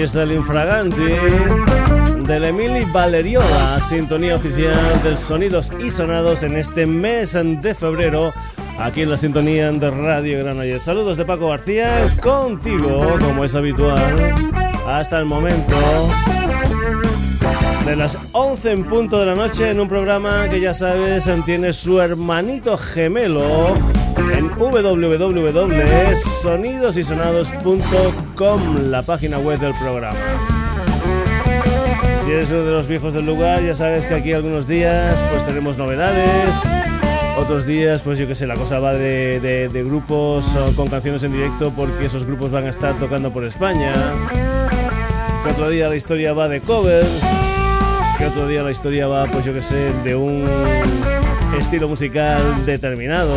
Aquí está el infraganti del Emili Valeriola, sintonía oficial del Sonidos y Sonados en este mes de febrero, aquí en la sintonía de Radio Granollers. Saludos de Paco García, contigo, como es habitual, hasta el momento de las 11 en punto de la noche en un programa que ya sabes tiene su hermanito gemelo en www.sonidosysonados.com, la página web del programa. Si eres uno de los viejos del lugar, ya sabes que aquí algunos días pues tenemos novedades. Otros días, pues yo que sé, la cosa va de, grupos con canciones en directo porque esos grupos van a estar tocando por España. otro día la historia va de covers. Que otro día la historia va, pues yo que sé, de un estilo musical determinado.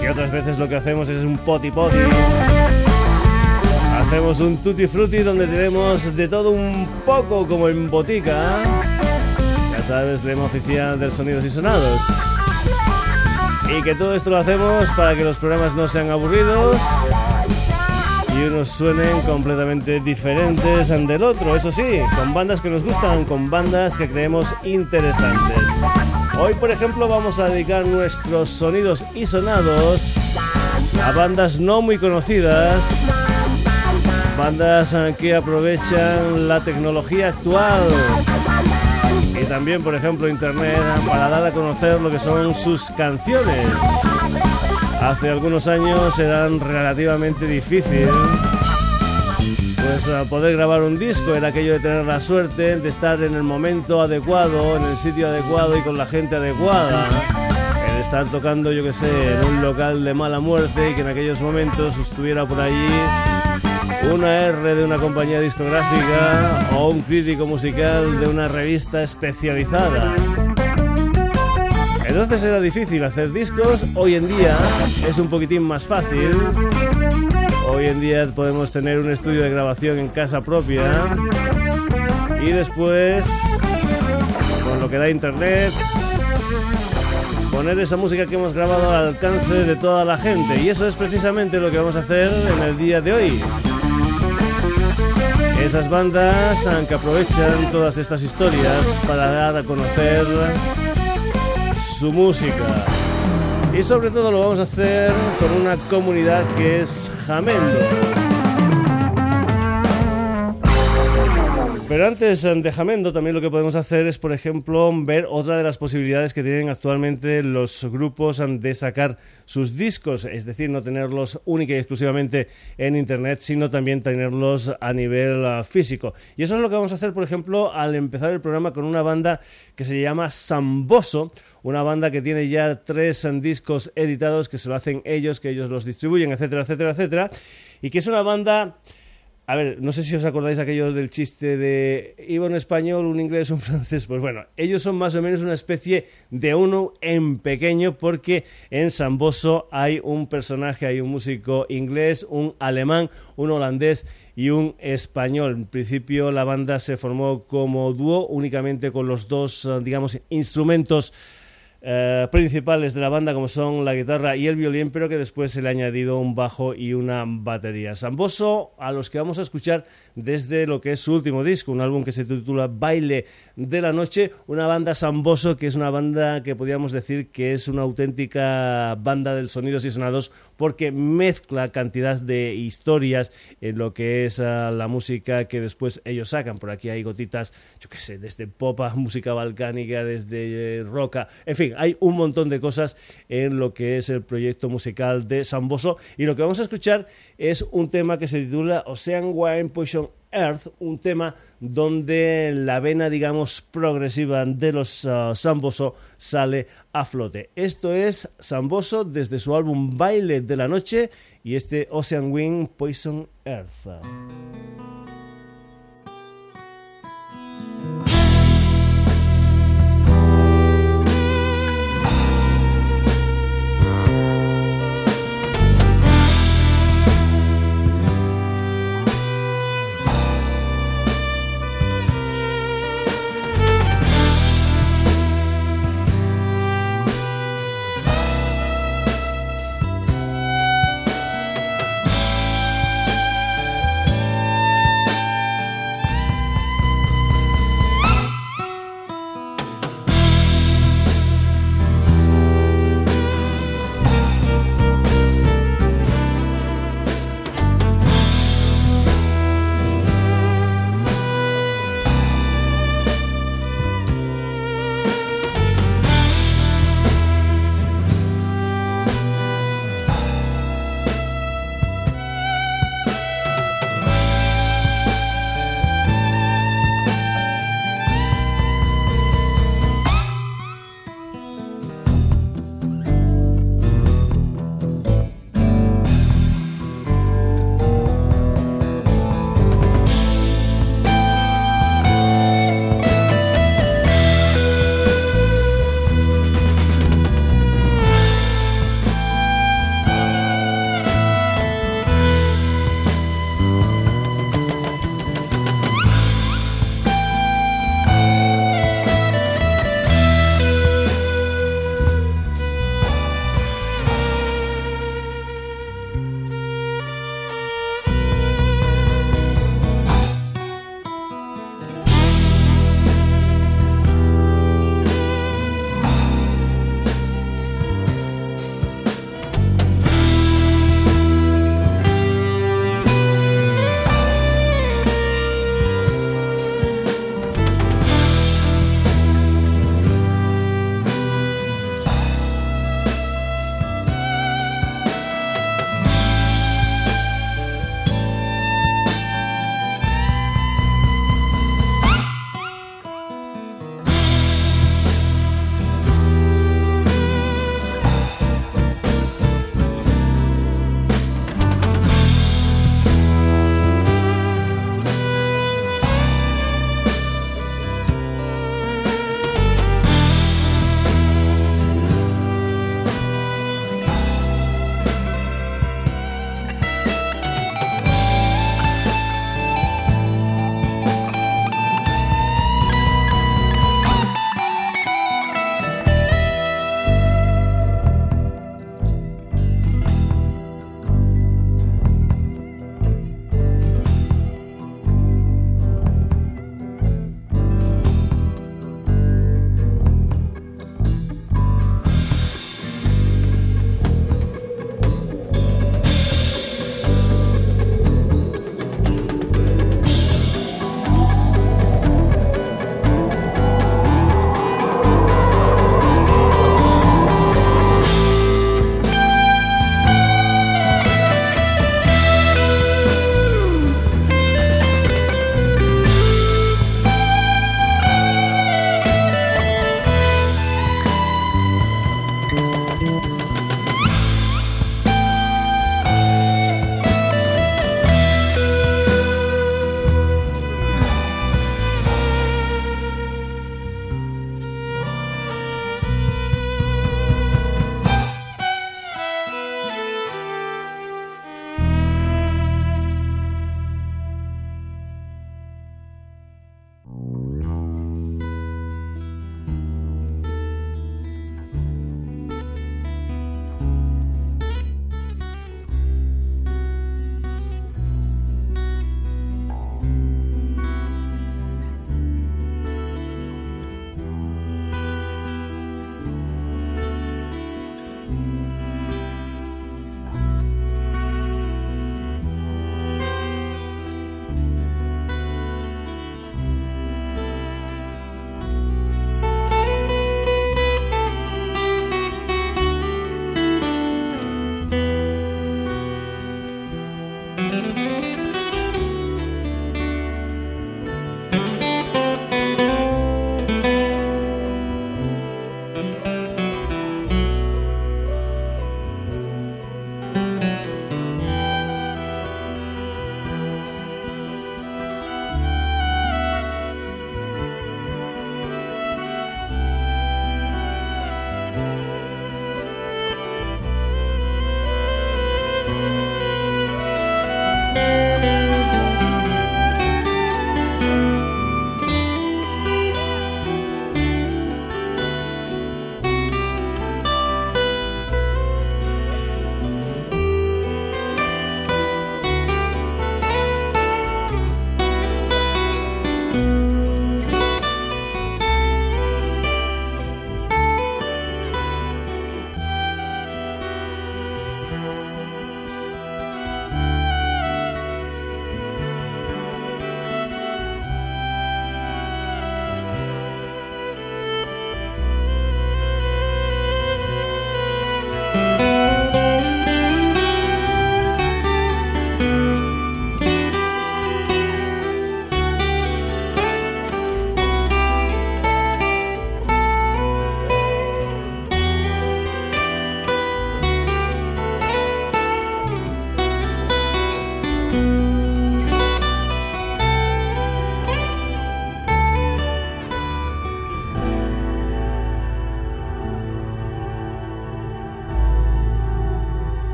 Que otras veces lo que hacemos es un poti poti. Hacemos un tutti frutti donde tenemos de todo un poco como en botica. Ya sabes, lema oficial del Sonidos y Sonados. Y que todo esto lo hacemos para que los programas no sean aburridos y unos suenen completamente diferentes del otro, eso sí, con bandas que nos gustan, con bandas que creemos interesantes. Hoy, por ejemplo, vamos a dedicar nuestros sonidos y sonados a bandas no muy conocidas, bandas que aprovechan la tecnología actual y también, por ejemplo, Internet para dar a conocer lo que son sus canciones. Hace algunos años eran relativamente difícil pues poder grabar un disco era aquello de tener la suerte de estar en el momento adecuado, en el sitio adecuado y con la gente adecuada. El estar tocando, yo que sé, en un local de mala muerte y que en aquellos momentos estuviera por allí una R de una compañía discográfica o un crítico musical de una revista especializada. Entonces era difícil hacer discos, hoy en día es un poquitín más fácil. Hoy en día podemos tener un estudio de grabación en casa propia y después, con lo que da internet, poner esa música que hemos grabado al alcance de toda la gente. Y eso es precisamente lo que vamos a hacer en el día de hoy. Esas bandas que aprovechan todas estas historias para dar a conocer su música. Y sobre todo lo vamos a hacer con una comunidad que es Jamendo. Pero antes de Jamendo, también lo que podemos hacer es, por ejemplo, ver otra de las posibilidades que tienen actualmente los grupos de sacar sus discos, es decir, no tenerlos única y exclusivamente en Internet, sino también tenerlos a nivel ah, físico. Y eso es lo que vamos a hacer, por ejemplo, al empezar el programa con una banda que se llama Samboso, una banda que tiene ya tres discos editados que se lo hacen ellos, que ellos los distribuyen, etcétera, etcétera, etcétera, y que es una banda a ver, no sé si os acordáis aquellos del chiste de iba un español, un inglés, un francés. Pues bueno, ellos son más o menos una especie de uno en pequeño porque en Samboso hay un personaje, hay un músico inglés, un alemán, un holandés y un español. En principio la banda se formó como dúo únicamente con los dos, digamos, instrumentos eh, principales de la banda como son la guitarra y el violín, pero que después se le ha añadido un bajo y una batería. Samboso, a los que vamos a escuchar desde lo que es su último disco, un álbum que se titula Baile de la Noche, una banda Samboso que es una banda que podríamos decir que es una auténtica banda del sonidos y sonados porque mezcla cantidad de historias en lo que es ah, la música que después ellos sacan. Por aquí hay gotitas, yo qué sé, desde popa, música balcánica, desde eh, roca, en fin, hay un montón de cosas en lo que es el proyecto musical de Samboso y lo que vamos a escuchar es un tema que se titula Ocean Wine Poison Earth, un tema donde la vena, digamos, progresiva de los uh, Samboso sale a flote. Esto es Samboso desde su álbum Baile de la Noche y este Ocean Wing Poison Earth.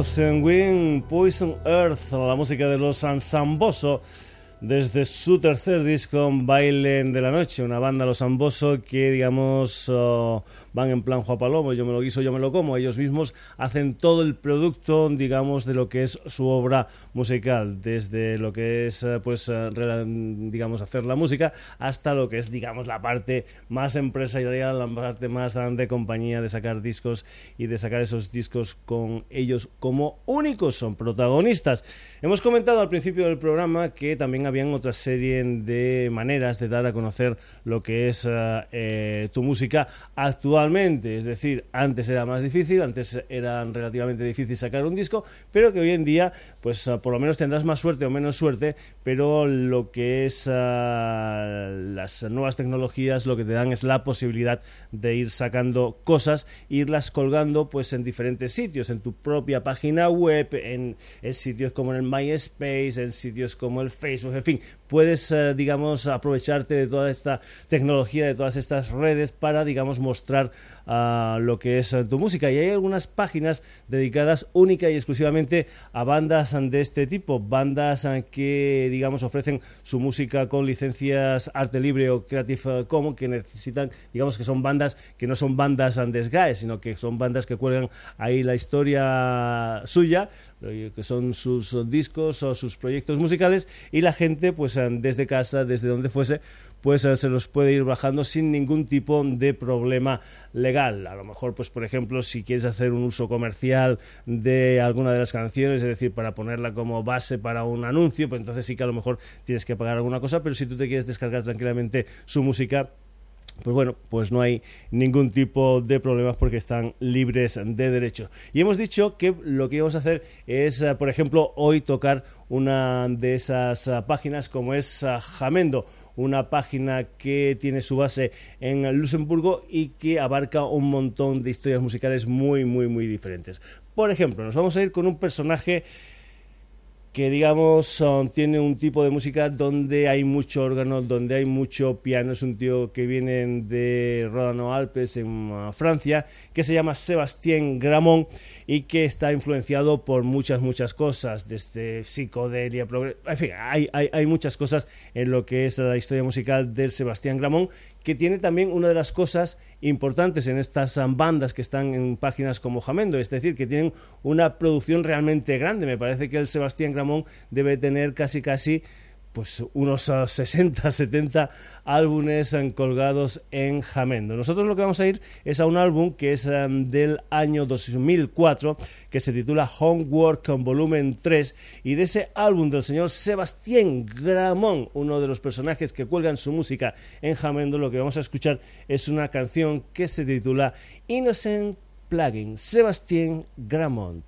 Ocean Wind, Poison Earth, la música de los Samboso desde su tercer disco Bailen de la Noche, una banda Los Amboso que digamos oh, van en plan Juan Palomo, yo me lo guiso, yo me lo como, ellos mismos hacen todo el producto digamos de lo que es su obra musical, desde lo que es eh, pues eh, digamos hacer la música hasta lo que es digamos la parte más empresarial, la parte más de compañía de sacar discos y de sacar esos discos con ellos como únicos son protagonistas. Hemos comentado al principio del programa que también habían otra serie de maneras de dar a conocer lo que es eh, eh, tu música actualmente. Es decir, antes era más difícil, antes era relativamente difícil sacar un disco, pero que hoy en día, pues eh, por lo menos tendrás más suerte o menos suerte, pero lo que es las nuevas tecnologías lo que te dan es la posibilidad de ir sacando cosas, irlas colgando pues en diferentes sitios, en tu propia página web, en, en sitios como en el MySpace, en sitios como el Facebook, en fin, puedes, eh, digamos, aprovecharte de toda esta tecnología, de todas estas redes para, digamos, mostrar lo que es eh, tu música. Y hay algunas páginas dedicadas única y exclusivamente a bandas de este tipo, bandas que, digamos, ofrecen su música con licencias arte libre o Creative Commons, que necesitan, digamos, que son bandas que no son bandas de SGAE, sino que son bandas que cuelgan ahí la historia suya, que son sus discos o sus proyectos musicales y la gente pues desde casa, desde donde fuese, pues se los puede ir bajando sin ningún tipo de problema legal. A lo mejor, pues por ejemplo, si quieres hacer un uso comercial de alguna de las canciones, es decir, para ponerla como base para un anuncio, pues entonces sí que a lo mejor tienes que pagar alguna cosa, pero si tú te quieres descargar tranquilamente su música, pues bueno, pues no hay ningún tipo de problemas porque están libres de derecho. Y hemos dicho que lo que íbamos a hacer es, eh, por ejemplo, hoy tocar una de esas eh, páginas como es eh, Jamendo, una página que tiene su base en Luxemburgo y que abarca un montón de historias musicales muy, muy, muy diferentes. Por ejemplo, nos vamos a ir con un personaje que digamos tiene un tipo de música donde hay mucho órgano, donde hay mucho piano. Es un tío que viene de Rodano Alpes en uh, Francia, que se llama Sébastien Gramont y que está influenciado por muchas, muchas cosas, desde psicodelia, en fin, hay, hay, hay muchas cosas en lo que es la historia musical del Sebastián Gramont que tiene también una de las cosas importantes en estas bandas que están en páginas como Jamendo, es decir, que tienen una producción realmente grande. Me parece que el Sebastián Gramón debe tener casi casi pues unos 60, ah, 70 álbumes ah, colgados en Jamendo. Nosotros lo que vamos a ir es a un álbum que es ah, del año 2004 que se titula Homework con volumen 3 y de ese álbum del señor Sebastián Gramón, uno de los personajes que cuelgan su música en Jamendo, lo que vamos a escuchar es una canción que se titula Innocent Plugin, Sebastián Gramont.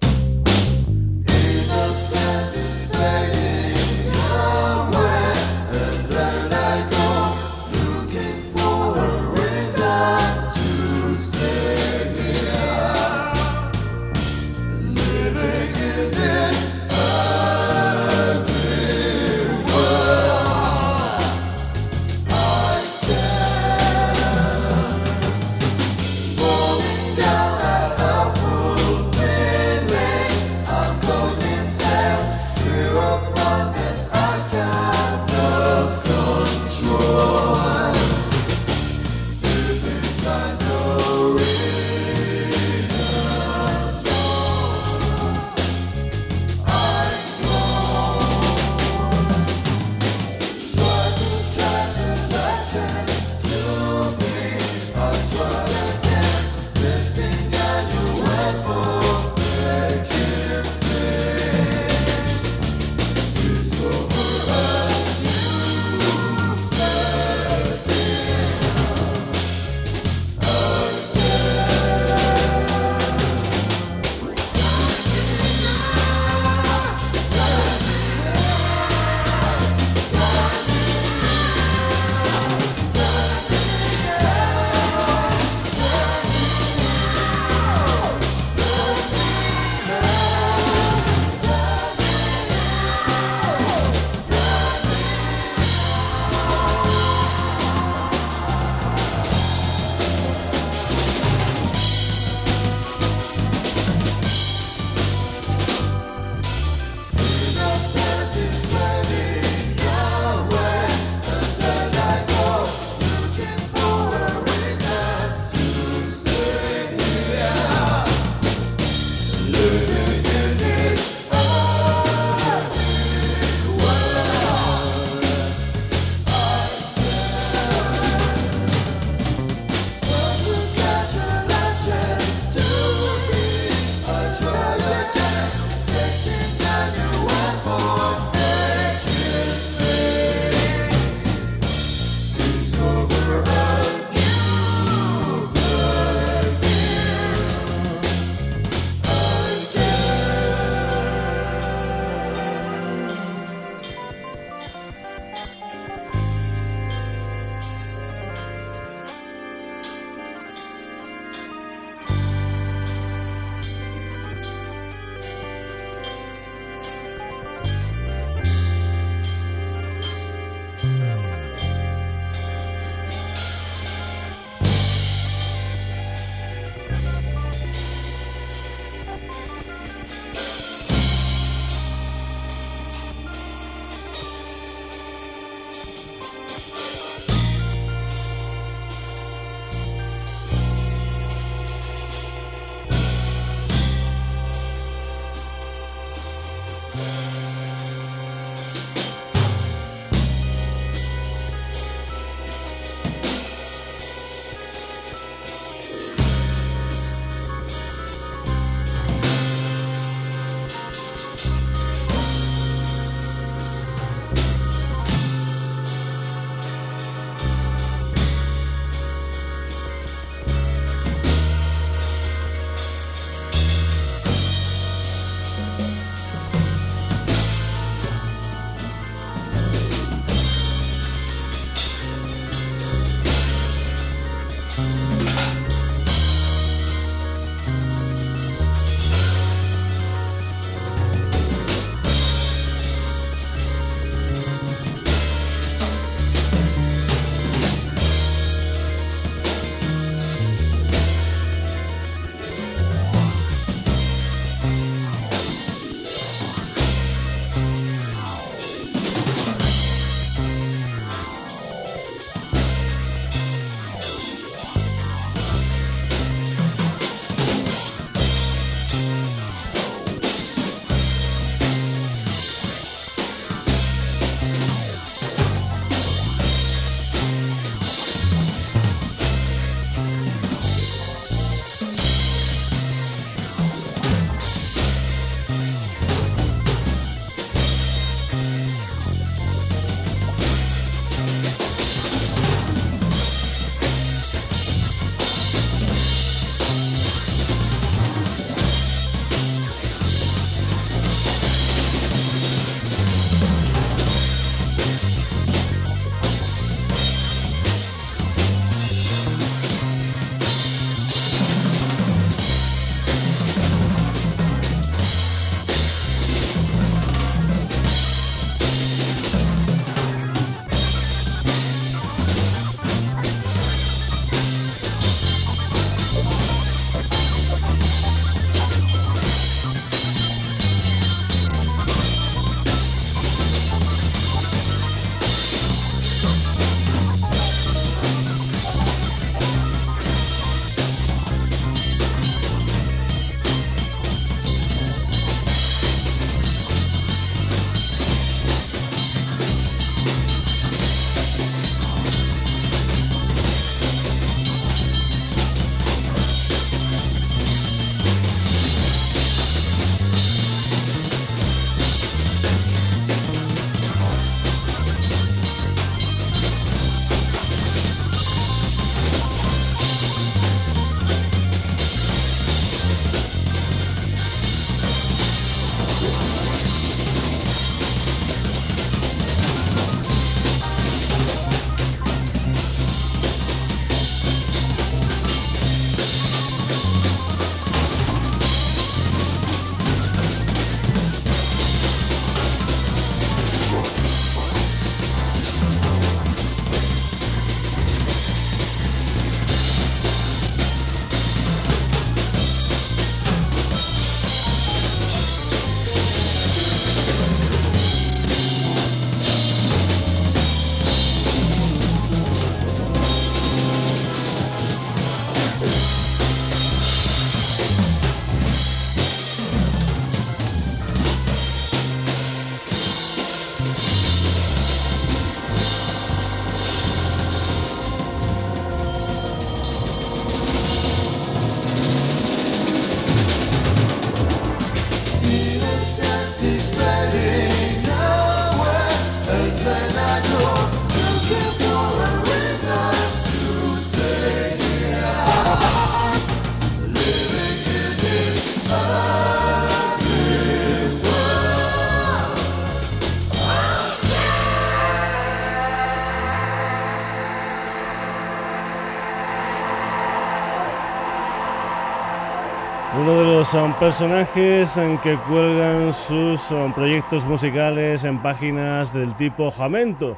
Son personajes en que cuelgan sus proyectos musicales en páginas del tipo Jamento.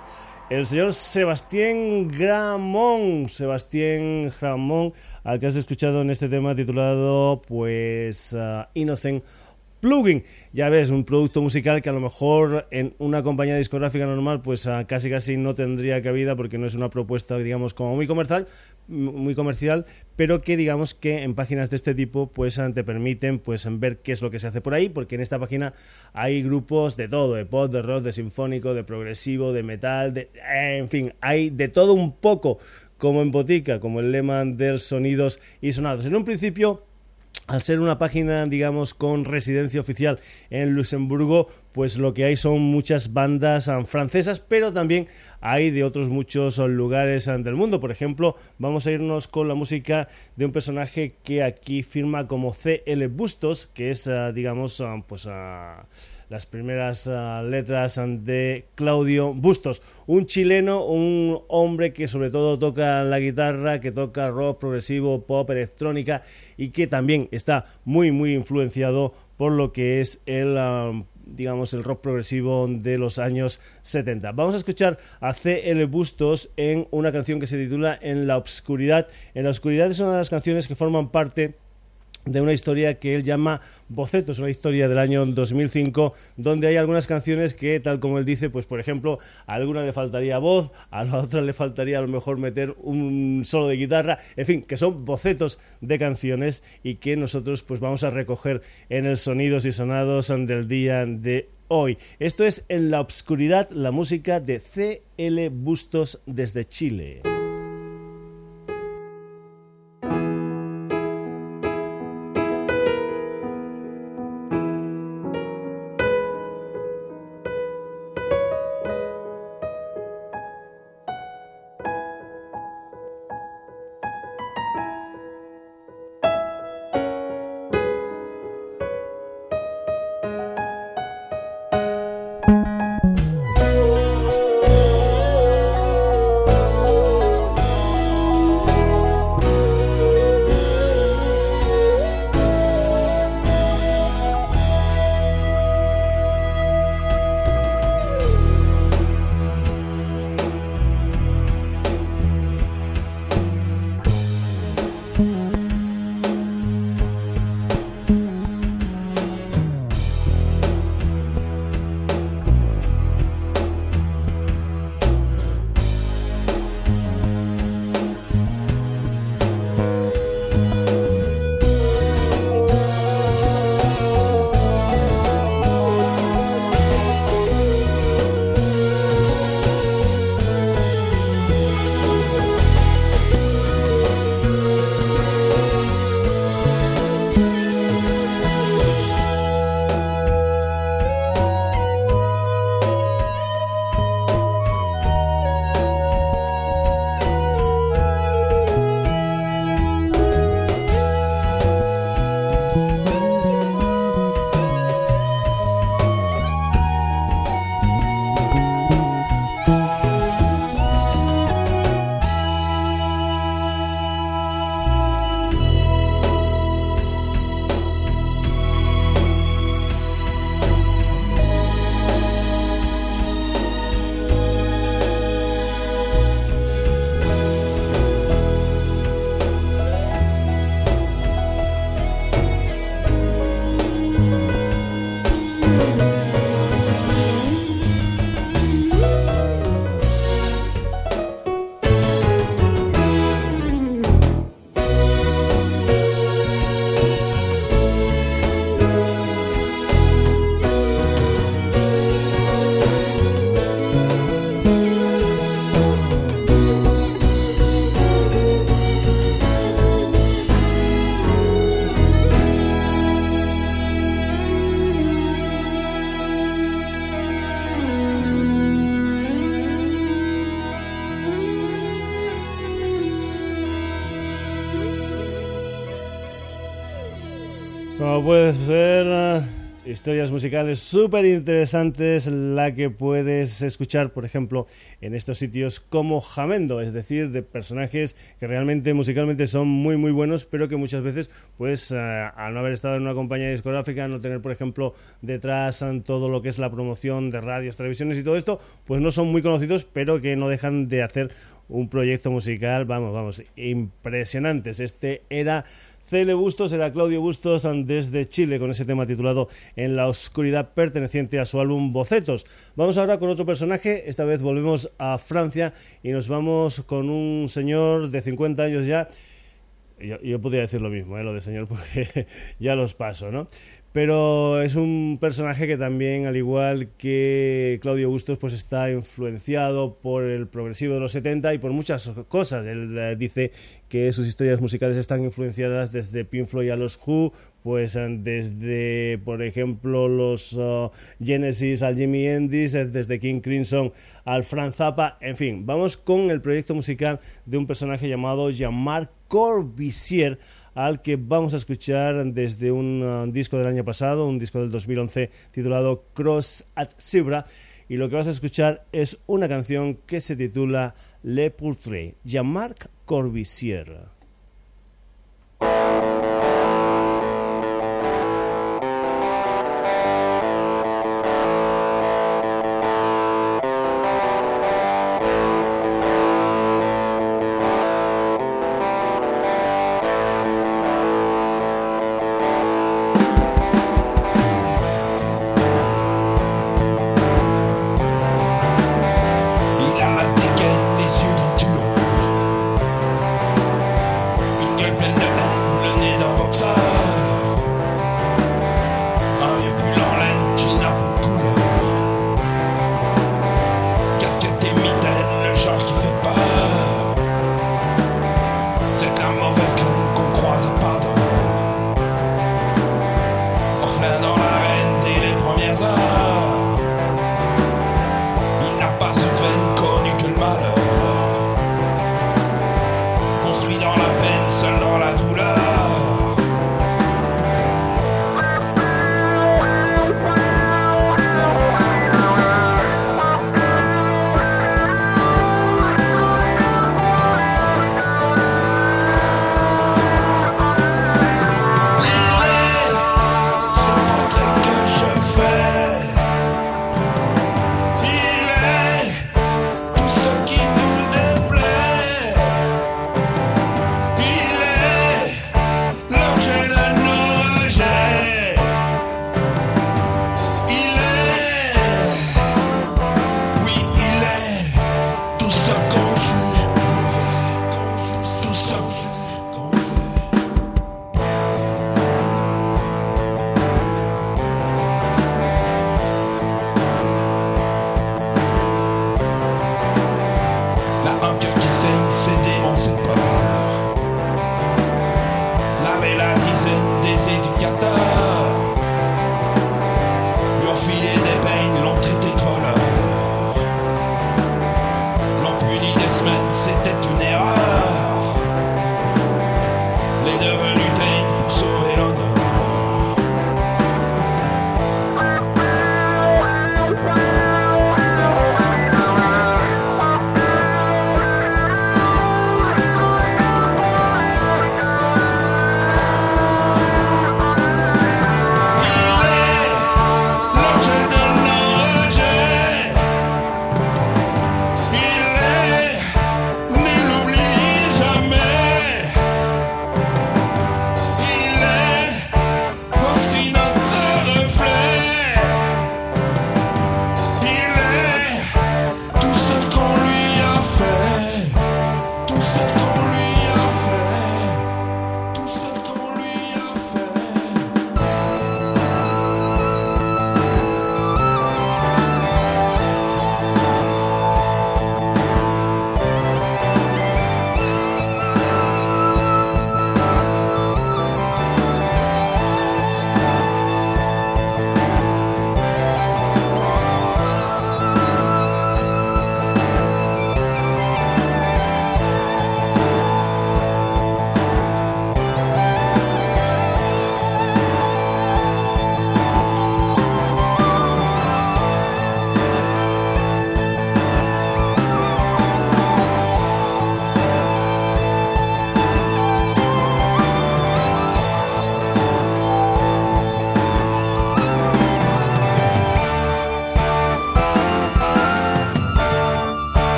El señor Sebastián Gramón, Sebastián Gramón, al que has escuchado en este tema titulado pues uh, Innocent plugin. Ya ves, un producto musical que a lo mejor en una compañía discográfica normal pues ah, casi casi no tendría cabida porque no es una propuesta digamos como muy comercial, muy comercial, pero que digamos que en páginas de este tipo pues ah, te permiten pues ver qué es lo que se hace por ahí, porque en esta página hay grupos de todo, de pop, de rock, de sinfónico, de progresivo, de metal, de en fin, hay de todo un poco como en botica, como el lema del sonidos y sonados. En un principio al ser una página, digamos, con residencia oficial en Luxemburgo, pues lo que hay son muchas bandas ah, francesas, pero también hay de otros muchos lugares ah, del mundo. Por ejemplo, vamos a irnos con la música de un personaje que aquí firma como CL Bustos, que es, ah, digamos, pues las primeras letras de Claudio Bustos, un chileno, un hombre que sobre todo toca la guitarra, que toca rock progresivo, pop, electrónica y que también está muy muy influenciado por lo que es el digamos, el rock progresivo de los años 70. Vamos a escuchar a C.L. Bustos en una canción que se titula En la Obscuridad. En la Obscuridad es una de las canciones que forman parte de una historia que él llama Bocetos, una historia del año 2005, donde hay algunas canciones que, tal como él dice, pues por ejemplo, a alguna le faltaría voz, a la otra le faltaría a lo mejor meter un solo de guitarra, en fin, que son bocetos de canciones y que nosotros pues vamos a recoger en el Sonidos y Sonados del día de hoy. Esto es En la Obscuridad, la música de C.L. Bustos desde Chile. Musicales súper interesantes, la que puedes escuchar, por ejemplo, en estos sitios como Jamendo, es decir, de personajes que realmente musicalmente son muy, muy buenos, pero que muchas veces, pues, eh, al no haber estado en una compañía discográfica, no tener, por ejemplo, detrás eh, todo lo que es la promoción de radios, televisiones y todo esto, pues no son muy conocidos, pero que no dejan de hacer un proyecto musical, vamos, vamos, impresionantes. Este era CL Bustos era Claudio Bustos desde Chile con ese tema titulado En la oscuridad perteneciente a su álbum Bocetos. Vamos ahora con otro personaje, esta vez volvemos a Francia y nos vamos con un señor de 50 años ya. Yo, podría decir lo mismo, ¿eh? lo de señor, porque ya los paso, ¿no? Pero es un personaje que también, al igual que Claudio Bustos, pues está influenciado por el progresivo de los 70 y por muchas cosas. Él eh, dice que sus historias musicales están influenciadas desde Pink Floyd a los Who, pues eh, desde, por ejemplo, los uh, Genesis al Jimmy Endis, eh, desde King Crimson al Franz Zappa, en fin, vamos con el proyecto musical de un personaje llamado Jean-Marc Corbusier, al que vamos a escuchar desde un uh, disco del año pasado, un disco del 2011 titulado Cross at Zebra. Y lo que vas a escuchar es una canción que se titula Le Portrait, Jean-Marc Corbusier.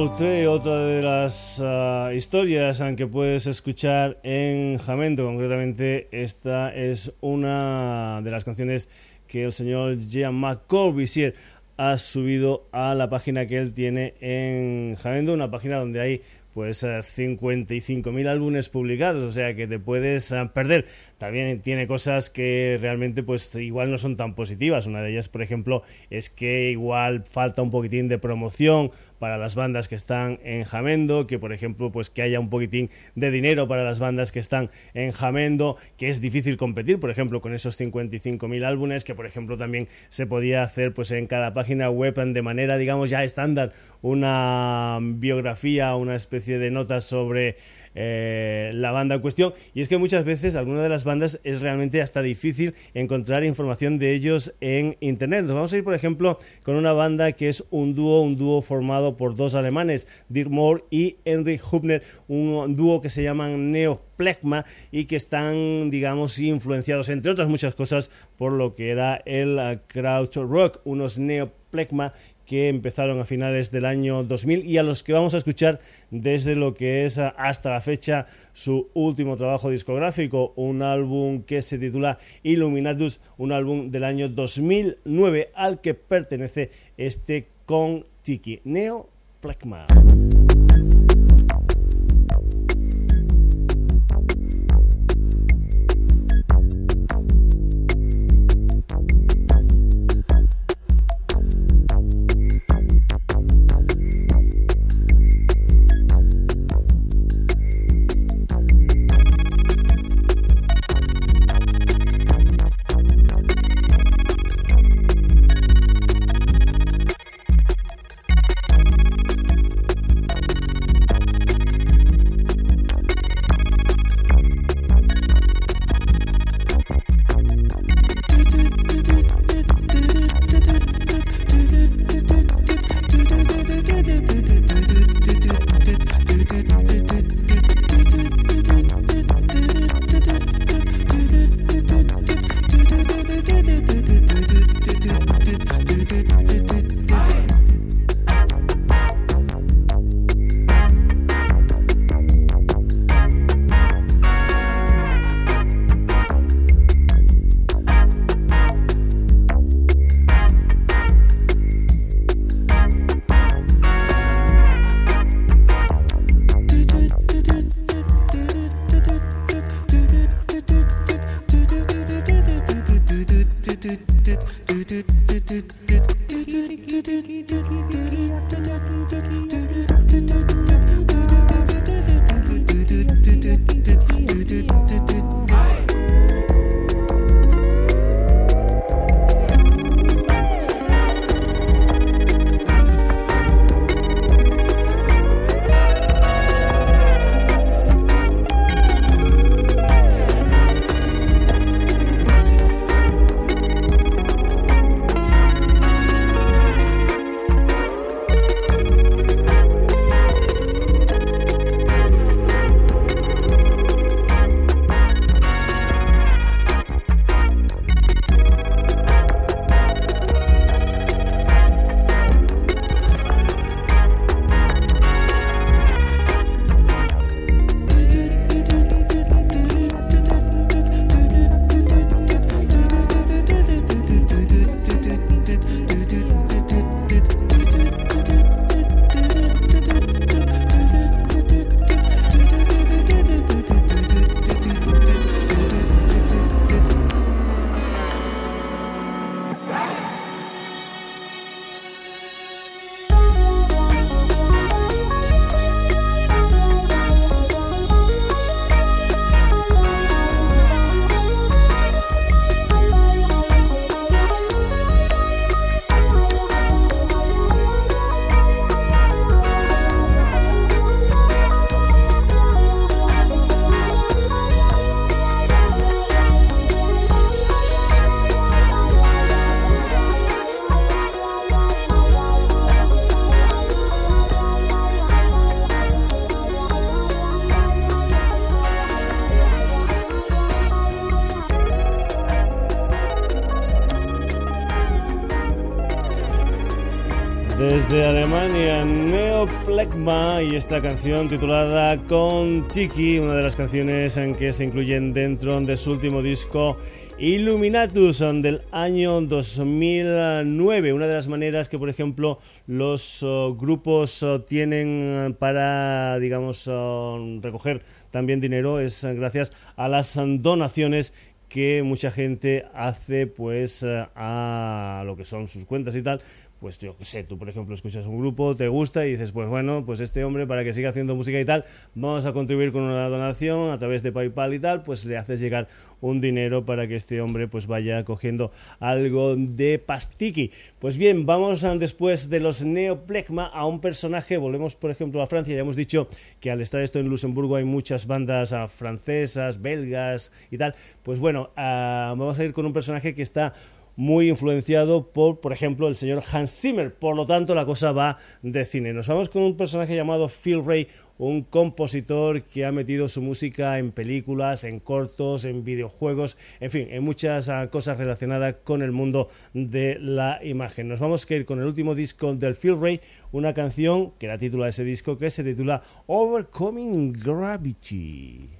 Otra de las uh, historias que puedes escuchar en Jamendo, concretamente esta es una de las canciones que el señor Jean McCorvisier ha subido a la página que él tiene en Jamendo, una página donde hay pues 55.000 eh, álbumes publicados, o sea que te puedes eh, perder. También tiene cosas que realmente pues igual no son tan positivas. Una de ellas, por ejemplo, es que igual falta un poquitín de promoción para las bandas que están en Jamendo, que por ejemplo pues que haya un poquitín de dinero para las bandas que están en Jamendo, que es difícil competir, por ejemplo, con esos 55.000 álbumes, que por ejemplo también se podía hacer pues en cada página web de manera digamos ya estándar una biografía, una especie de notas sobre eh, la banda en cuestión. Y es que muchas veces algunas de las bandas es realmente hasta difícil encontrar información de ellos en internet. Nos vamos a ir, por ejemplo, con una banda que es un dúo, un dúo formado por dos alemanes, Dirk Moore y Henry Hubner, un dúo que se llaman Neoplegma y que están, digamos, influenciados, entre otras muchas cosas, por lo que era el Crouch Rock, unos Neoplegma que empezaron a finales del año 2000 y a los que vamos a escuchar desde lo que es hasta la fecha su último trabajo discográfico, un álbum que se titula Illuminatus, un álbum del año 2009 al que pertenece este con Tiki Neo Plekma. do do do do Desde Alemania, Neoflegma y esta canción titulada Con Tiki, una de las canciones en que se incluyen dentro de su último disco Illuminatus del año 2009. Una de las maneras que, por ejemplo, los oh, grupos oh, tienen para, digamos, oh, recoger también dinero es gracias a las donaciones que mucha gente hace pues a lo que son sus cuentas y tal pues yo qué sé, tú por ejemplo escuchas un grupo, te gusta y dices, pues bueno, pues este hombre para que siga haciendo música y tal, vamos a contribuir con una donación a través de PayPal y tal, pues le haces llegar un dinero para que este hombre pues vaya cogiendo algo de pastiqui. Pues bien, vamos después de los Neoplegma a un personaje, volvemos por ejemplo a Francia, ya hemos dicho que al estar esto en Luxemburgo hay muchas bandas ah, francesas, belgas y tal, pues bueno, ah, vamos a ir con un personaje que está muy influenciado por, por ejemplo, el señor Hans Zimmer. Por lo tanto, la cosa va de cine. Nos vamos con un personaje llamado Phil Ray, un compositor que ha metido su música en películas, en cortos, en videojuegos, en fin, en muchas ah, cosas relacionadas con el mundo de la imagen. Nos vamos a ir con el último disco del Phil Ray, una canción que da título a ese disco que se titula Overcoming Gravity.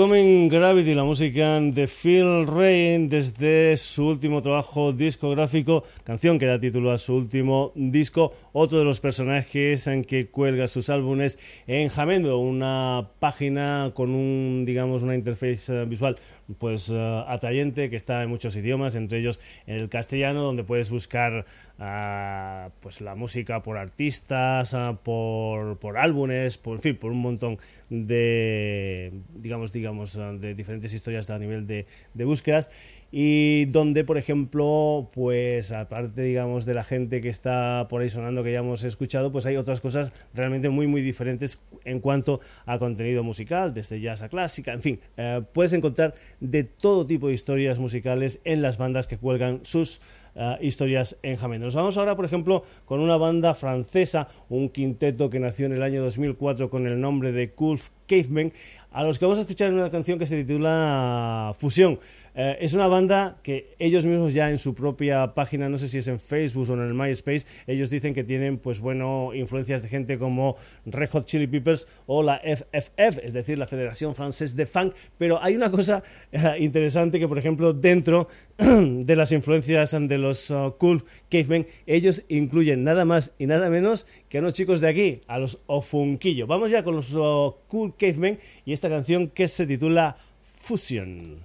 Overcoming Gravity, la música de Phil Rain desde su último trabajo discográfico, canción que da título a su último disco, otro de los personajes en que cuelga sus álbumes en Jamendo, una página con un, digamos, una interfaz visual pues uh, atrayente que está en muchos idiomas, entre ellos en el castellano, donde puedes buscar uh, pues la música por artistas, uh, por, por álbumes, por, en fin, por un montón de digamos digamos de diferentes historias a nivel de, de búsquedas y donde, por ejemplo, pues aparte, digamos, de la gente que está por ahí sonando que ya hemos escuchado, pues hay otras cosas realmente muy, muy diferentes en cuanto a contenido musical, desde jazz a clásica, en fin, eh, puedes encontrar de todo tipo de historias musicales en las bandas que cuelgan sus uh, historias en Jamendo. Nos vamos ahora, por ejemplo, con una banda francesa, un quinteto que nació en el año 2004 con el nombre de Cool Cavemen, a los que vamos a escuchar una canción que se titula Fusión. Eh, es una banda que ellos mismos ya en su propia página, no sé si es en Facebook o en el MySpace, ellos dicen que tienen, pues bueno, influencias de gente como Red Hot Chili Peppers o la FFF, es decir, la Federación Francesa de Funk. Pero hay una cosa eh, interesante que, por ejemplo, dentro de las influencias de los uh, Cool Cavemen, ellos incluyen nada más y nada menos que a unos chicos de aquí, a los Ofunquillo. Vamos ya con los uh, Cool Cavemen y esta canción que se titula Fusion.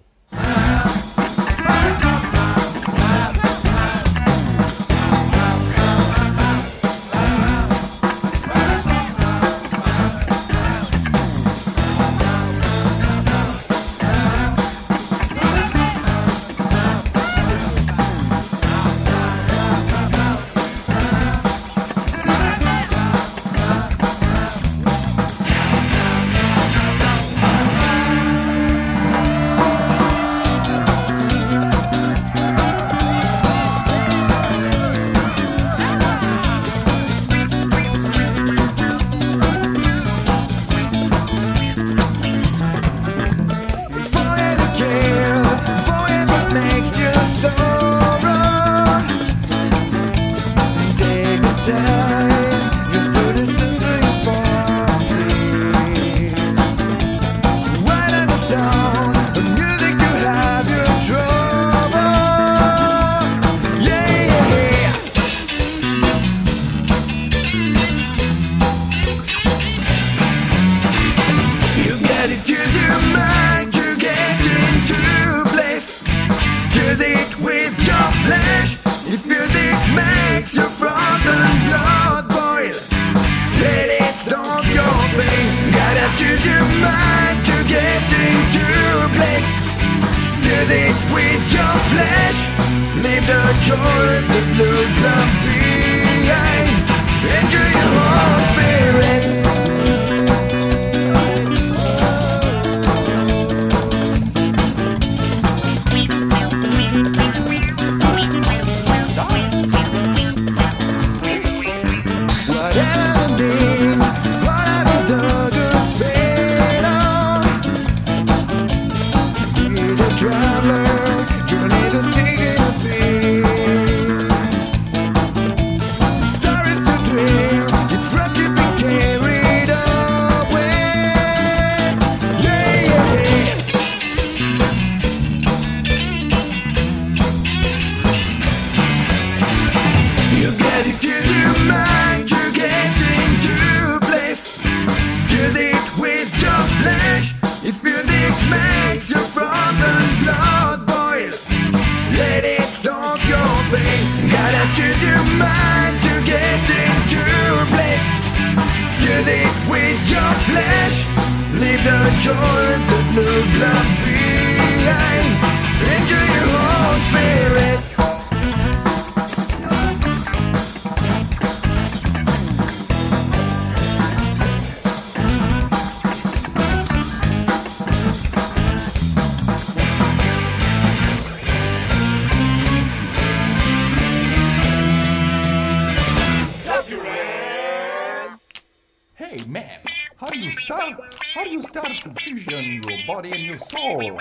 body and your soul.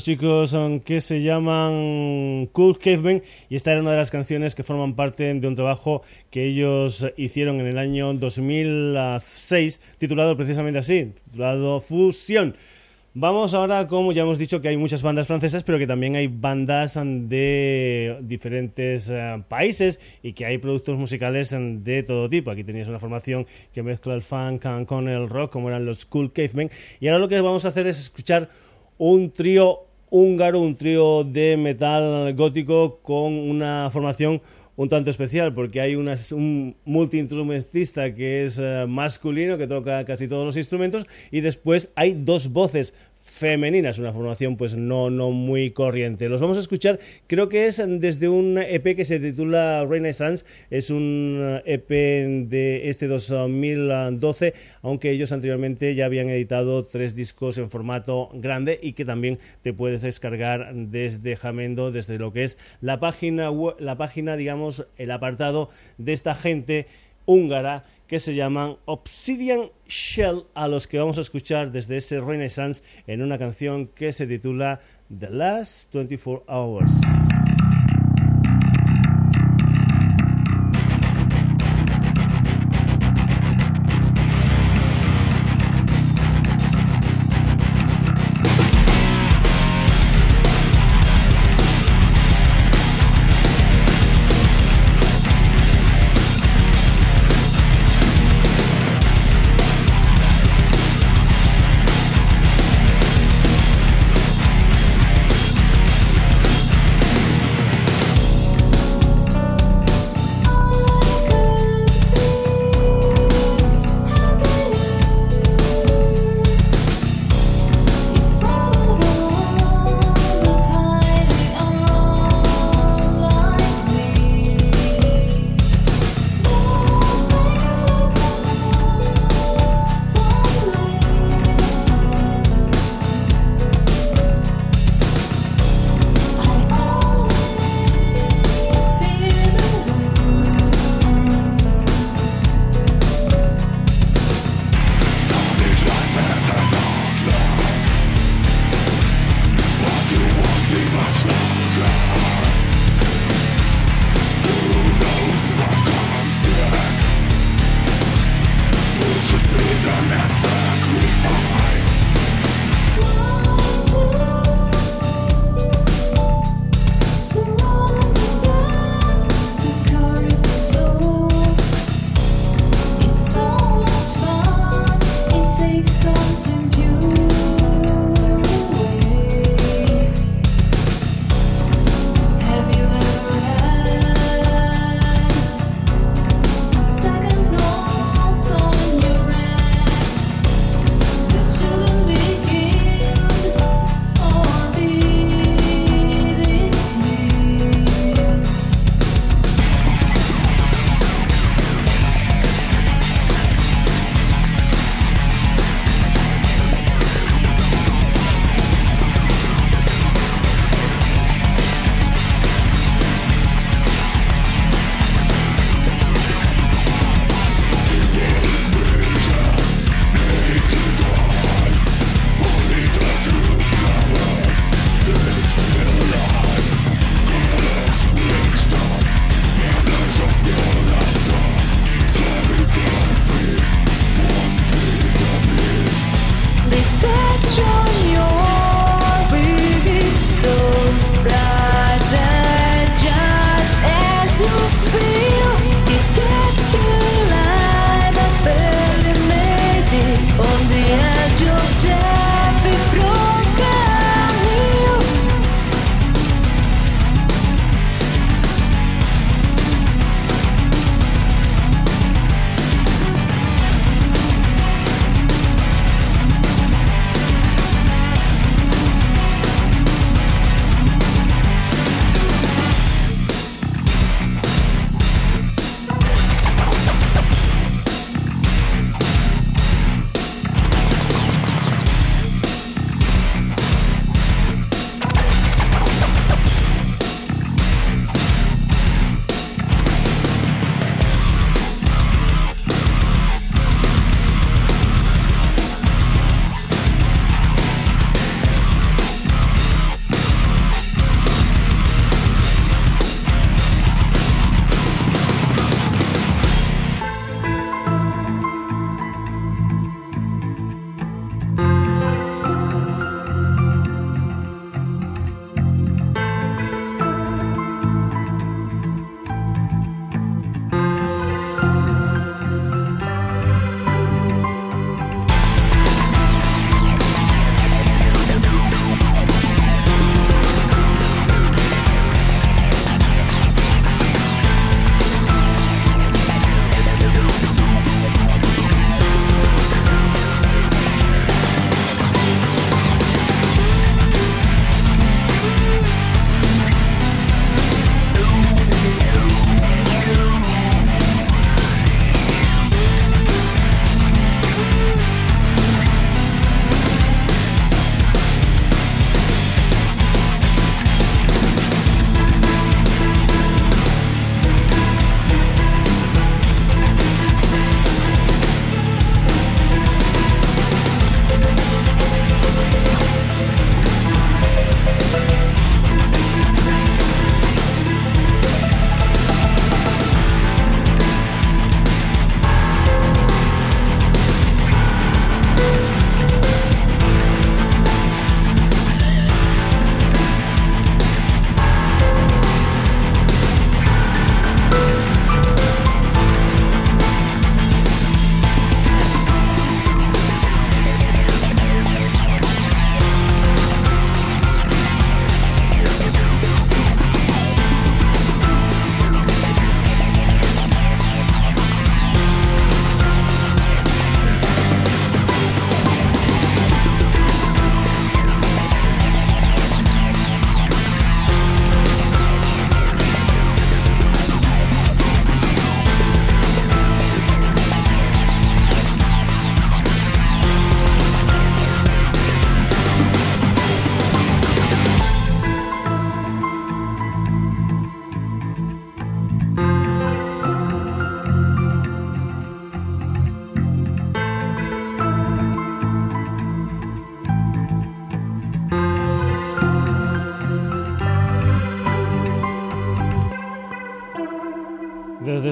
Estos chicos que se llaman Cool Cavemen y esta era una de las canciones que forman parte de un trabajo que ellos hicieron en el año 2006 titulado precisamente así, titulado Fusión. Vamos ahora, como ya hemos dicho, que hay muchas bandas francesas, pero que también hay bandas de diferentes eh, países y que hay productos musicales de todo tipo. Aquí tenías una formación que mezcla el funk con el rock, como eran los Cool Cavemen. Y ahora lo que vamos a hacer es escuchar un trío húngaro, un trío de metal gótico con una formación un tanto especial porque hay un multiinstrumentista que es eh, masculino que toca casi todos los instrumentos y después hay dos voces femeninas, una formación pues no, no muy corriente. Los vamos a escuchar, creo que es desde un EP que se titula Renaissance, es un EP de este 2012, aunque ellos anteriormente ya habían editado tres discos en formato grande y que también te puedes descargar desde Jamendo, desde lo que es la página, la página digamos, el apartado de esta gente húngara que se llaman Obsidian Shell, a los que vamos a escuchar desde ese Renaissance en una canción que se titula The Last 24 Hours.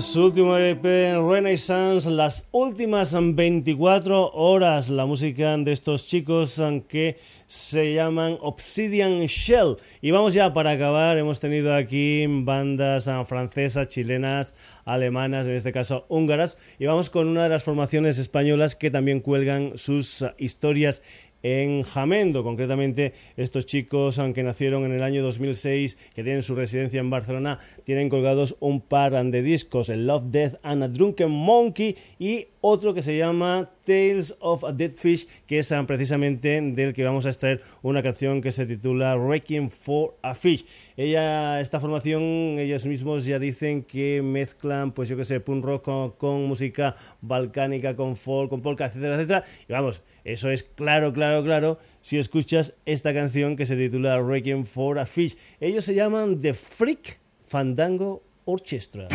Su último EP Renaissance, las últimas 24 horas, la música de estos chicos que se llaman Obsidian Shell. Y vamos ya para acabar, hemos tenido aquí bandas francesas, chilenas, alemanas, en este caso húngaras, y vamos con una de las formaciones españolas que también cuelgan sus historias en Jamendo. Concretamente, estos chicos, aunque nacieron en el año 2006, que tienen su residencia en Barcelona, tienen colgados un par de discos, el Love, Death and a Drunken Monkey y otro que se llama Tales of a Dead Fish, que es ah, precisamente del que vamos a extraer una canción que se titula Wrecking for a Fish. Ella, esta formación, ellos mismos ya dicen que mezclan, pues yo que sé, punk rock con, música balcánica, con folk, con polka, etcétera, etcétera. Y vamos, eso es claro, claro, claro, si escuchas esta canción que se titula Wrecking for a Fish. Ellos se llaman The Freak Fandango Orchestra.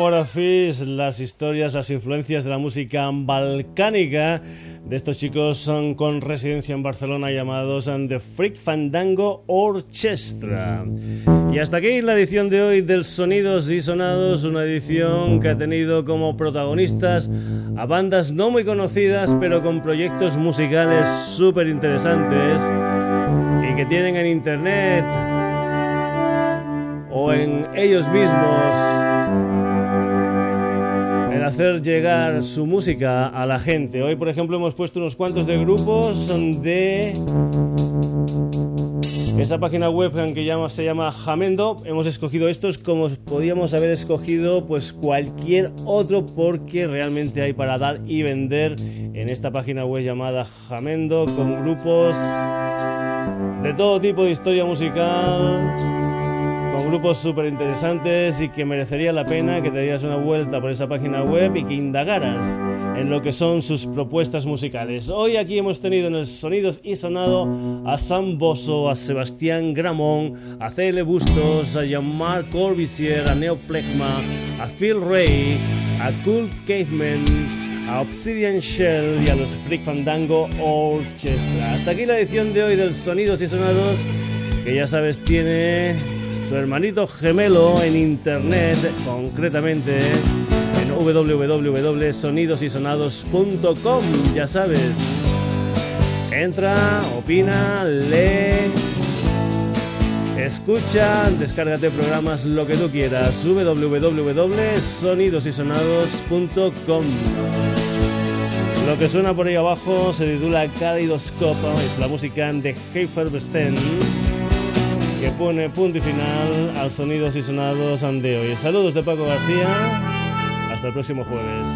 For a Fish, las historias, las influencias de la música balcánica de estos chicos son con residencia en Barcelona llamados The Freak Fandango Orchestra. Y hasta aquí la edición de hoy del Sonidos y Sonados, una edición que ha tenido como protagonistas a bandas no muy conocidas pero con proyectos musicales súper interesantes y que tienen en internet o en ellos mismos el hacer llegar su música a la gente. Hoy, por ejemplo, hemos puesto unos cuantos de grupos de esa página web que se llama Jamendo. Hemos escogido estos como podíamos haber escogido pues cualquier otro porque realmente hay para dar y vender en esta página web llamada Jamendo con grupos de todo tipo de historia musical con grupos súper interesantes y que merecería la pena que te dieras una vuelta por esa página web y que indagaras en lo que son sus propuestas musicales. Hoy aquí hemos tenido en el Sonidos y Sonado a Sam Bosso, a Sebastián Gramón, a C.L. Bustos, a Jean-Marc Corbusier, a Neo Plekma, a Phil Ray, a Cool Caveman, a Obsidian Shell y a los Freak Fandango Orchestra. Hasta aquí la edición de hoy del Sonidos y Sonados, que ya sabes tiene su hermanito gemelo en internet, concretamente en www.sonidosysonados.com, ya sabes. Entra, opina, lee, escucha, descárgate programas, lo que tú quieras. www.sonidosysonados.com. Lo que suena por ahí abajo se titula Kaleidoscope, es la música de Heifer que pone punto y final al Sonidos y Sonados de hoy. Saludos de Paco García. Hasta el próximo jueves.